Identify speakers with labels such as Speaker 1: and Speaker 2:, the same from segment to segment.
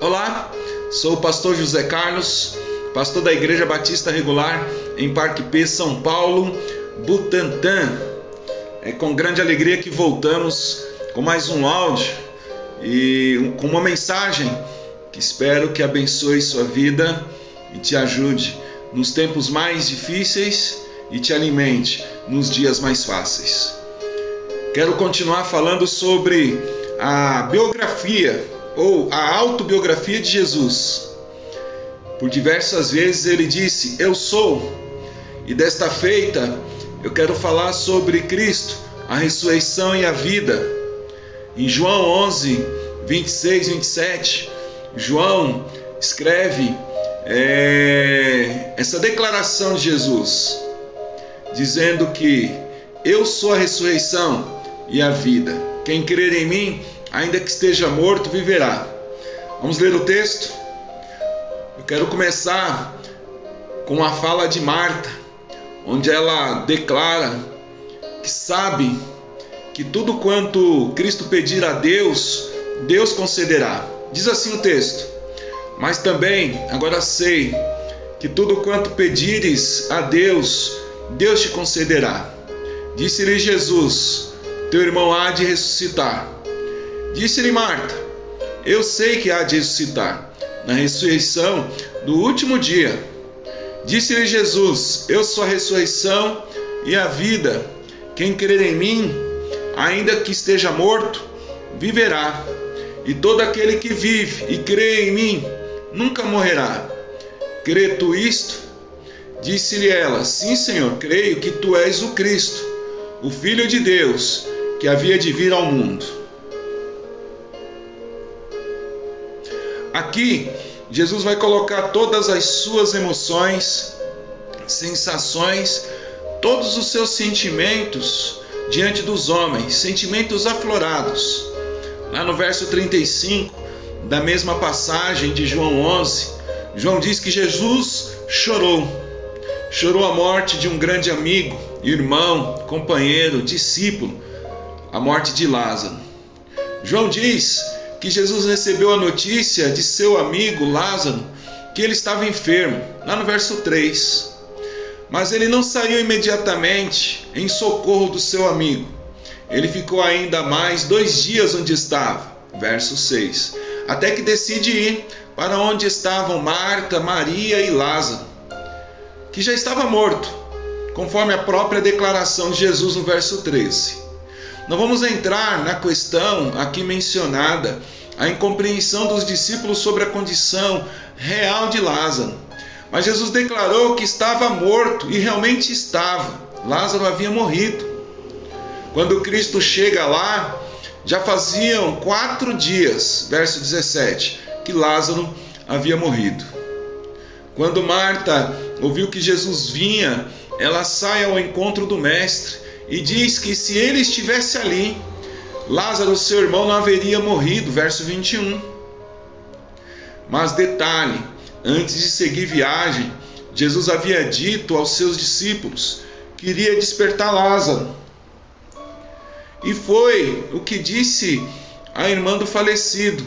Speaker 1: Olá, sou o pastor José Carlos, pastor da Igreja Batista Regular em Parque P, São Paulo, Butantã. É com grande alegria que voltamos com mais um áudio e com uma mensagem que espero que abençoe sua vida e te ajude nos tempos mais difíceis e te alimente nos dias mais fáceis. Quero continuar falando sobre a biografia ou a autobiografia de Jesus. Por diversas vezes ele disse: Eu sou. E desta feita eu quero falar sobre Cristo, a ressurreição e a vida. Em João 11, 26, 27, João escreve é, essa declaração de Jesus, dizendo que eu sou a ressurreição e a vida. Quem crer em mim, ainda que esteja morto, viverá. Vamos ler o texto? Eu quero começar com a fala de Marta, onde ela declara que sabe que tudo quanto Cristo pedir a Deus, Deus concederá. Diz assim o texto: Mas também agora sei que tudo quanto pedires a Deus, Deus te concederá. Disse-lhe Jesus: Teu irmão há de ressuscitar. Disse-lhe Marta: Eu sei que há de ressuscitar na ressurreição do último dia. Disse-lhe Jesus: Eu sou a ressurreição e a vida. Quem crer em mim, ainda que esteja morto, viverá. E todo aquele que vive e crê em mim, nunca morrerá. Crê tu isto? Disse-lhe ela: Sim, Senhor, creio que tu és o Cristo, o Filho de Deus, que havia de vir ao mundo. Aqui, Jesus vai colocar todas as suas emoções, sensações, todos os seus sentimentos diante dos homens, sentimentos aflorados. Lá no verso 35 da mesma passagem de João 11, João diz que Jesus chorou. Chorou a morte de um grande amigo, irmão, companheiro, discípulo, a morte de Lázaro. João diz que Jesus recebeu a notícia de seu amigo Lázaro que ele estava enfermo, lá no verso 3. Mas ele não saiu imediatamente em socorro do seu amigo. Ele ficou ainda mais dois dias onde estava, verso 6, até que decide ir para onde estavam Marta, Maria e Lázaro, que já estava morto, conforme a própria declaração de Jesus no verso 13. Não vamos entrar na questão aqui mencionada, a incompreensão dos discípulos sobre a condição real de Lázaro. Mas Jesus declarou que estava morto e realmente estava. Lázaro havia morrido. Quando Cristo chega lá, já faziam quatro dias, verso 17, que Lázaro havia morrido. Quando Marta ouviu que Jesus vinha, ela sai ao encontro do Mestre e diz que se ele estivesse ali, Lázaro, seu irmão, não haveria morrido. Verso 21. Mas detalhe: antes de seguir viagem, Jesus havia dito aos seus discípulos que iria despertar Lázaro. E foi o que disse a irmã do falecido.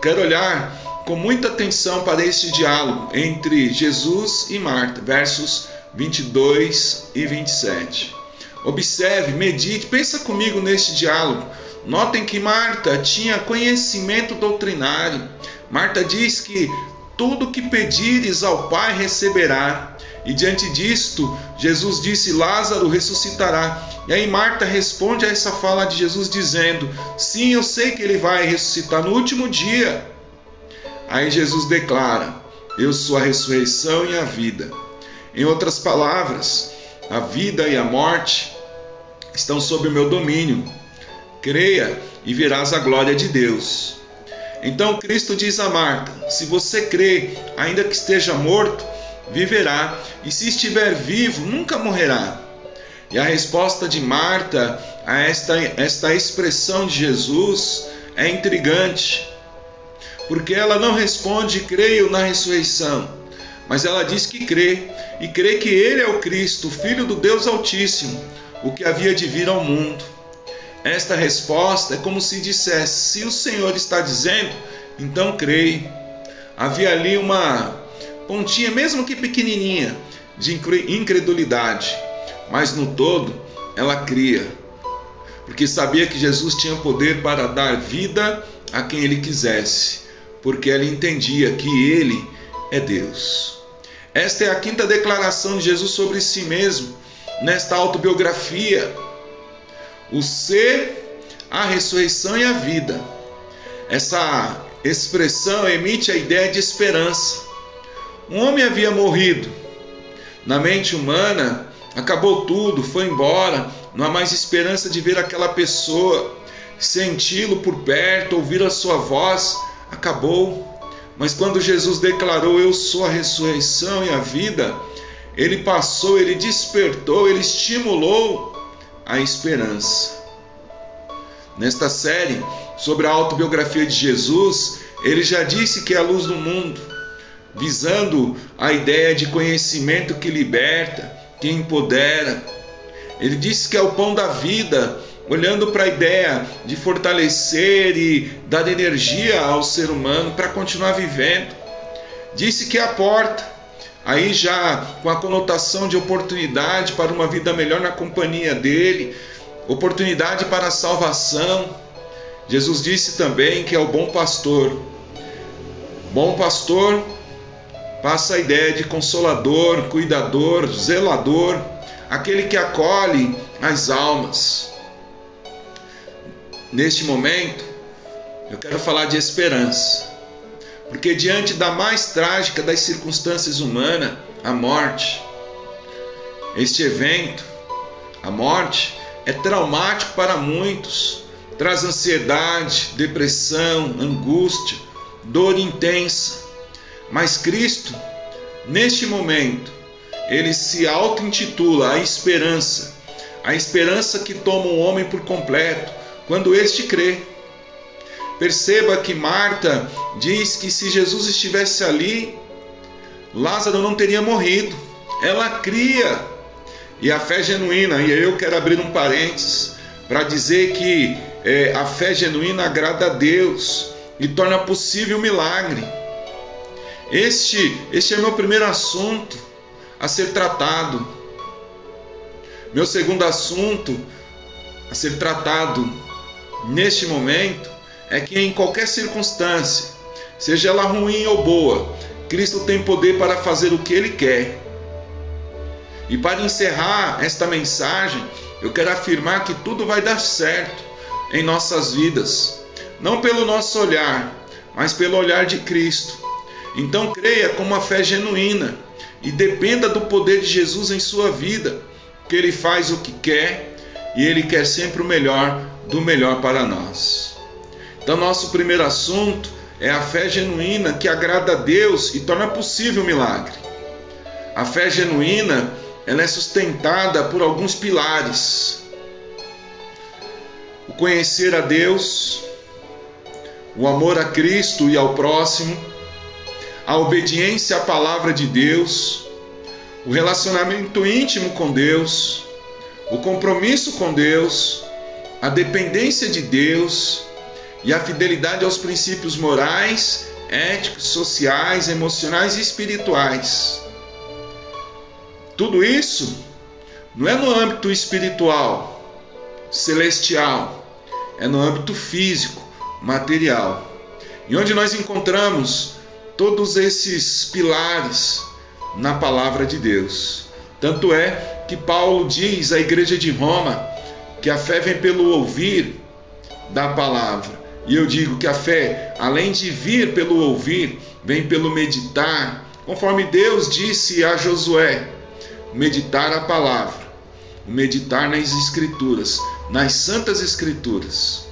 Speaker 1: Quero olhar com muita atenção para este diálogo entre Jesus e Marta, versos 22 e 27. Observe, medite, pensa comigo neste diálogo. Notem que Marta tinha conhecimento doutrinário. Marta diz que tudo que pedires ao Pai receberá. E diante disto, Jesus disse: Lázaro ressuscitará. E aí Marta responde a essa fala de Jesus dizendo: Sim, eu sei que ele vai ressuscitar no último dia. Aí Jesus declara: Eu sou a ressurreição e a vida. Em outras palavras, a vida e a morte estão sob o meu domínio. Creia e verás a glória de Deus. Então Cristo diz a Marta: Se você crê, ainda que esteja morto, viverá, e se estiver vivo, nunca morrerá. E a resposta de Marta a esta, esta expressão de Jesus é intrigante, porque ela não responde: Creio na ressurreição, mas ela diz que crê, e crê que Ele é o Cristo, Filho do Deus Altíssimo, o que havia de vir ao mundo. Esta resposta é como se dissesse: se o Senhor está dizendo, então creio. Havia ali uma pontinha, mesmo que pequenininha, de incredulidade, mas no todo ela cria, porque sabia que Jesus tinha poder para dar vida a quem ele quisesse, porque ela entendia que ele é Deus. Esta é a quinta declaração de Jesus sobre si mesmo nesta autobiografia. O ser, a ressurreição e a vida. Essa expressão emite a ideia de esperança. Um homem havia morrido. Na mente humana, acabou tudo, foi embora, não há mais esperança de ver aquela pessoa, senti-lo por perto, ouvir a sua voz, acabou. Mas quando Jesus declarou: Eu sou a ressurreição e a vida, ele passou, ele despertou, ele estimulou a esperança. Nesta série sobre a autobiografia de Jesus, ele já disse que é a luz do mundo, visando a ideia de conhecimento que liberta, que empodera. Ele disse que é o pão da vida, olhando para a ideia de fortalecer e dar energia ao ser humano para continuar vivendo. Disse que é a porta, aí já com a conotação de oportunidade para uma vida melhor na companhia dele, oportunidade para a salvação. Jesus disse também que é o bom pastor. Bom pastor passa a ideia de consolador, cuidador, zelador, aquele que acolhe as almas. Neste momento, eu quero falar de esperança, porque diante da mais trágica das circunstâncias humanas, a morte, este evento, a morte, é traumático para muitos, traz ansiedade, depressão, angústia, dor intensa. Mas Cristo, neste momento, ele se auto-intitula a esperança, a esperança que toma o homem por completo, quando este crê. Perceba que Marta diz que se Jesus estivesse ali, Lázaro não teria morrido. Ela cria. E a fé genuína, e eu quero abrir um parênteses para dizer que é, a fé genuína agrada a Deus e torna possível o milagre. Este, este é meu primeiro assunto a ser tratado. Meu segundo assunto a ser tratado neste momento é que em qualquer circunstância, seja ela ruim ou boa, Cristo tem poder para fazer o que Ele quer. E para encerrar esta mensagem, eu quero afirmar que tudo vai dar certo em nossas vidas, não pelo nosso olhar, mas pelo olhar de Cristo. Então creia com uma fé genuína e dependa do poder de Jesus em sua vida, que Ele faz o que quer e Ele quer sempre o melhor do melhor para nós. Então, nosso primeiro assunto é a fé genuína que agrada a Deus e torna possível o milagre. A fé genuína ela é sustentada por alguns pilares: o conhecer a Deus, o amor a Cristo e ao próximo, a obediência à palavra de Deus, o relacionamento íntimo com Deus, o compromisso com Deus, a dependência de Deus e a fidelidade aos princípios morais, éticos, sociais, emocionais e espirituais. Tudo isso não é no âmbito espiritual, celestial, é no âmbito físico, material. E onde nós encontramos todos esses pilares na palavra de Deus. Tanto é que Paulo diz à igreja de Roma que a fé vem pelo ouvir da palavra. E eu digo que a fé, além de vir pelo ouvir, vem pelo meditar, conforme Deus disse a Josué: meditar a palavra, meditar nas Escrituras, nas Santas Escrituras.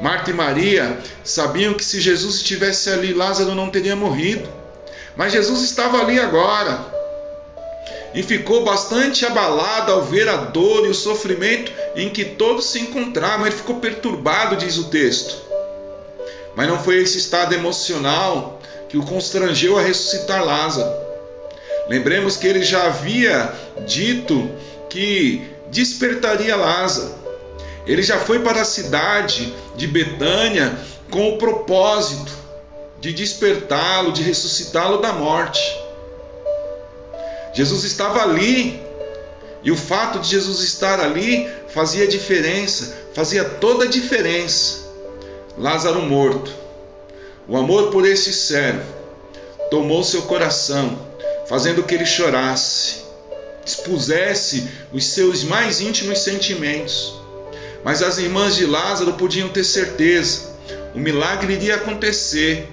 Speaker 1: Marta e Maria sabiam que se Jesus estivesse ali, Lázaro não teria morrido. Mas Jesus estava ali agora. E ficou bastante abalado ao ver a dor e o sofrimento em que todos se encontravam. Ele ficou perturbado, diz o texto. Mas não foi esse estado emocional que o constrangeu a ressuscitar Lázaro. Lembremos que ele já havia dito que despertaria Lázaro. Ele já foi para a cidade de Betânia com o propósito de despertá-lo, de ressuscitá-lo da morte. Jesus estava ali, e o fato de Jesus estar ali fazia diferença, fazia toda a diferença. Lázaro morto. O amor por esse servo tomou seu coração, fazendo que ele chorasse, expusesse os seus mais íntimos sentimentos. Mas as irmãs de Lázaro podiam ter certeza, o milagre iria acontecer,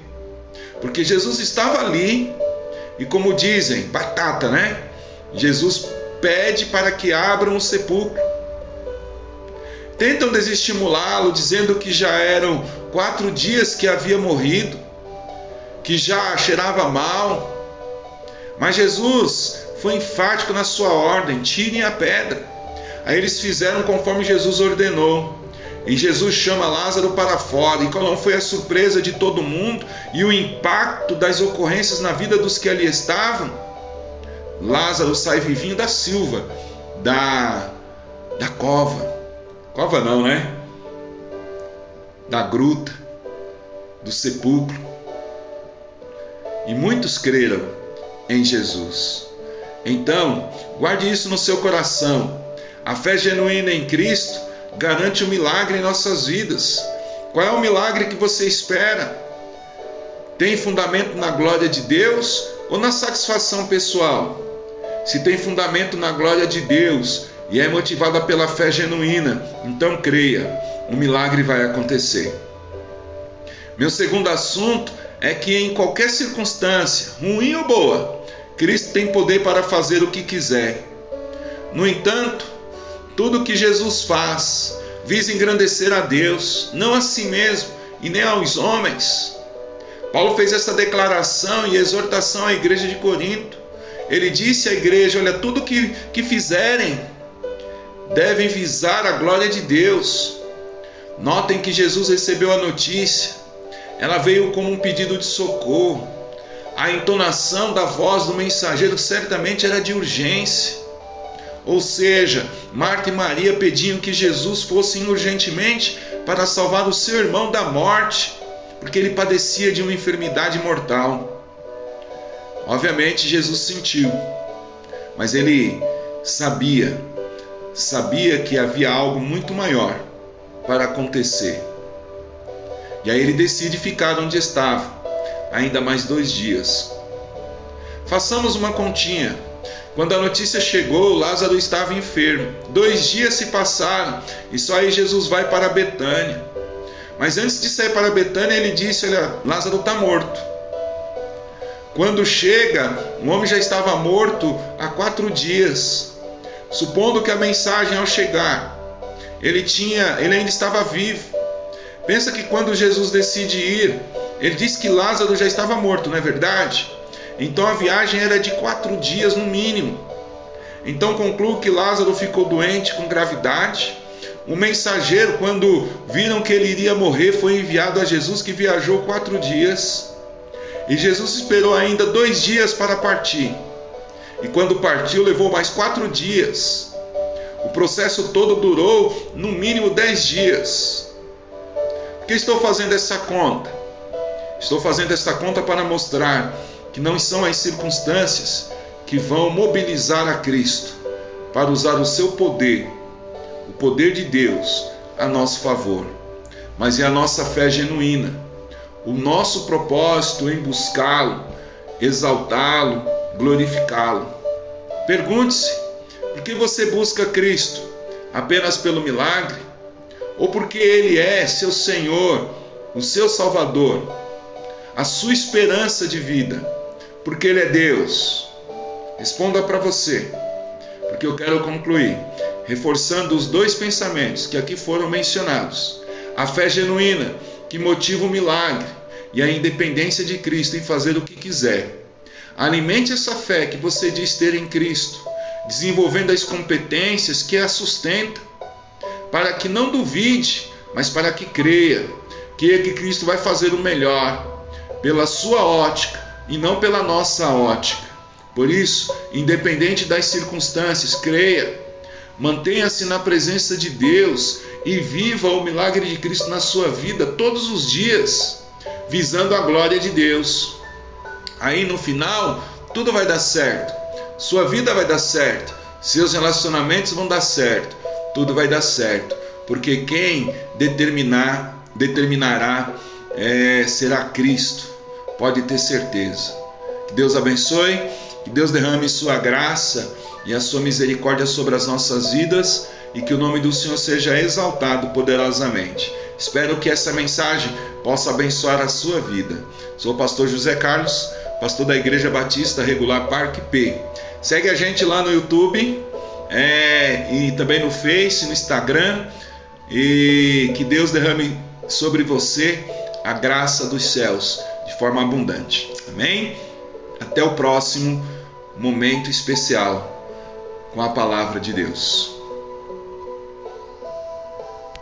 Speaker 1: porque Jesus estava ali, e como dizem, batata, né? Jesus pede para que abram o sepulcro. Tentam desestimulá-lo, dizendo que já eram quatro dias que havia morrido, que já cheirava mal. Mas Jesus foi enfático na sua ordem: tirem a pedra. Aí eles fizeram conforme Jesus ordenou. E Jesus chama Lázaro para fora. E qual foi a surpresa de todo mundo e o impacto das ocorrências na vida dos que ali estavam? Lázaro sai vivinho da silva, da, da cova. Cova não, né? Da gruta, do sepulcro. E muitos creram em Jesus. Então, guarde isso no seu coração. A fé genuína em Cristo garante o um milagre em nossas vidas. Qual é o milagre que você espera? Tem fundamento na glória de Deus ou na satisfação pessoal? Se tem fundamento na glória de Deus e é motivada pela fé genuína, então creia, um milagre vai acontecer. Meu segundo assunto é que em qualquer circunstância, ruim ou boa, Cristo tem poder para fazer o que quiser. No entanto, tudo que Jesus faz visa engrandecer a Deus, não a si mesmo e nem aos homens. Paulo fez essa declaração e exortação à igreja de Corinto. Ele disse à igreja: Olha, tudo que, que fizerem devem visar a glória de Deus. Notem que Jesus recebeu a notícia, ela veio como um pedido de socorro. A entonação da voz do mensageiro certamente era de urgência. Ou seja, Marta e Maria pediam que Jesus fosse urgentemente para salvar o seu irmão da morte, porque ele padecia de uma enfermidade mortal. Obviamente Jesus sentiu, mas ele sabia, sabia que havia algo muito maior para acontecer. E aí ele decide ficar onde estava, ainda mais dois dias. Façamos uma continha. Quando a notícia chegou, Lázaro estava enfermo. Dois dias se passaram e só aí Jesus vai para Betânia. Mas antes de sair para Betânia, ele disse: Olha, Lázaro está morto. Quando chega, o homem já estava morto há quatro dias. Supondo que a mensagem ao chegar, ele tinha, ele ainda estava vivo. Pensa que quando Jesus decide ir, ele disse que Lázaro já estava morto, não é verdade? Então a viagem era de quatro dias no mínimo. Então concluo que Lázaro ficou doente com gravidade. O mensageiro, quando viram que ele iria morrer, foi enviado a Jesus, que viajou quatro dias. E Jesus esperou ainda dois dias para partir. E quando partiu, levou mais quatro dias. O processo todo durou no mínimo dez dias. Por que estou fazendo essa conta? Estou fazendo essa conta para mostrar que não são as circunstâncias que vão mobilizar a Cristo para usar o seu poder, o poder de Deus, a nosso favor, mas é a nossa fé genuína o nosso propósito em buscá-lo, exaltá-lo, glorificá-lo. Pergunte-se: por que você busca Cristo? Apenas pelo milagre? Ou porque Ele é seu Senhor, o seu Salvador, a sua esperança de vida? Porque Ele é Deus? Responda para você, porque eu quero concluir reforçando os dois pensamentos que aqui foram mencionados. A fé genuína que motiva o milagre e a independência de Cristo em fazer o que quiser. Alimente essa fé que você diz ter em Cristo, desenvolvendo as competências que a sustentam, para que não duvide, mas para que creia que, que Cristo vai fazer o melhor, pela sua ótica e não pela nossa ótica. Por isso, independente das circunstâncias, creia, mantenha-se na presença de Deus e viva o milagre de Cristo na sua vida todos os dias. visando a glória de Deus. Aí no final, tudo vai dar certo. Sua vida vai dar certo. Seus relacionamentos vão dar certo. Tudo vai dar certo. Porque quem determinar, determinará é, será Cristo. Pode ter certeza. Que Deus abençoe, que Deus derrame sua graça e a sua misericórdia sobre as nossas vidas e que o nome do Senhor seja exaltado poderosamente. Espero que essa mensagem possa abençoar a sua vida. Sou o pastor José Carlos, pastor da Igreja Batista Regular Parque P. Segue a gente lá no YouTube é, e também no Face, no Instagram. E que Deus derrame sobre você a graça dos céus de forma abundante. Amém? Até o próximo momento especial com a palavra de Deus.